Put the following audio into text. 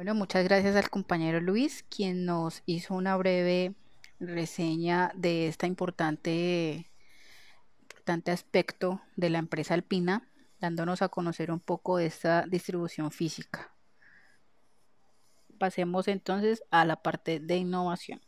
Bueno, muchas gracias al compañero Luis, quien nos hizo una breve reseña de este importante, importante aspecto de la empresa alpina, dándonos a conocer un poco de esta distribución física. Pasemos entonces a la parte de innovación.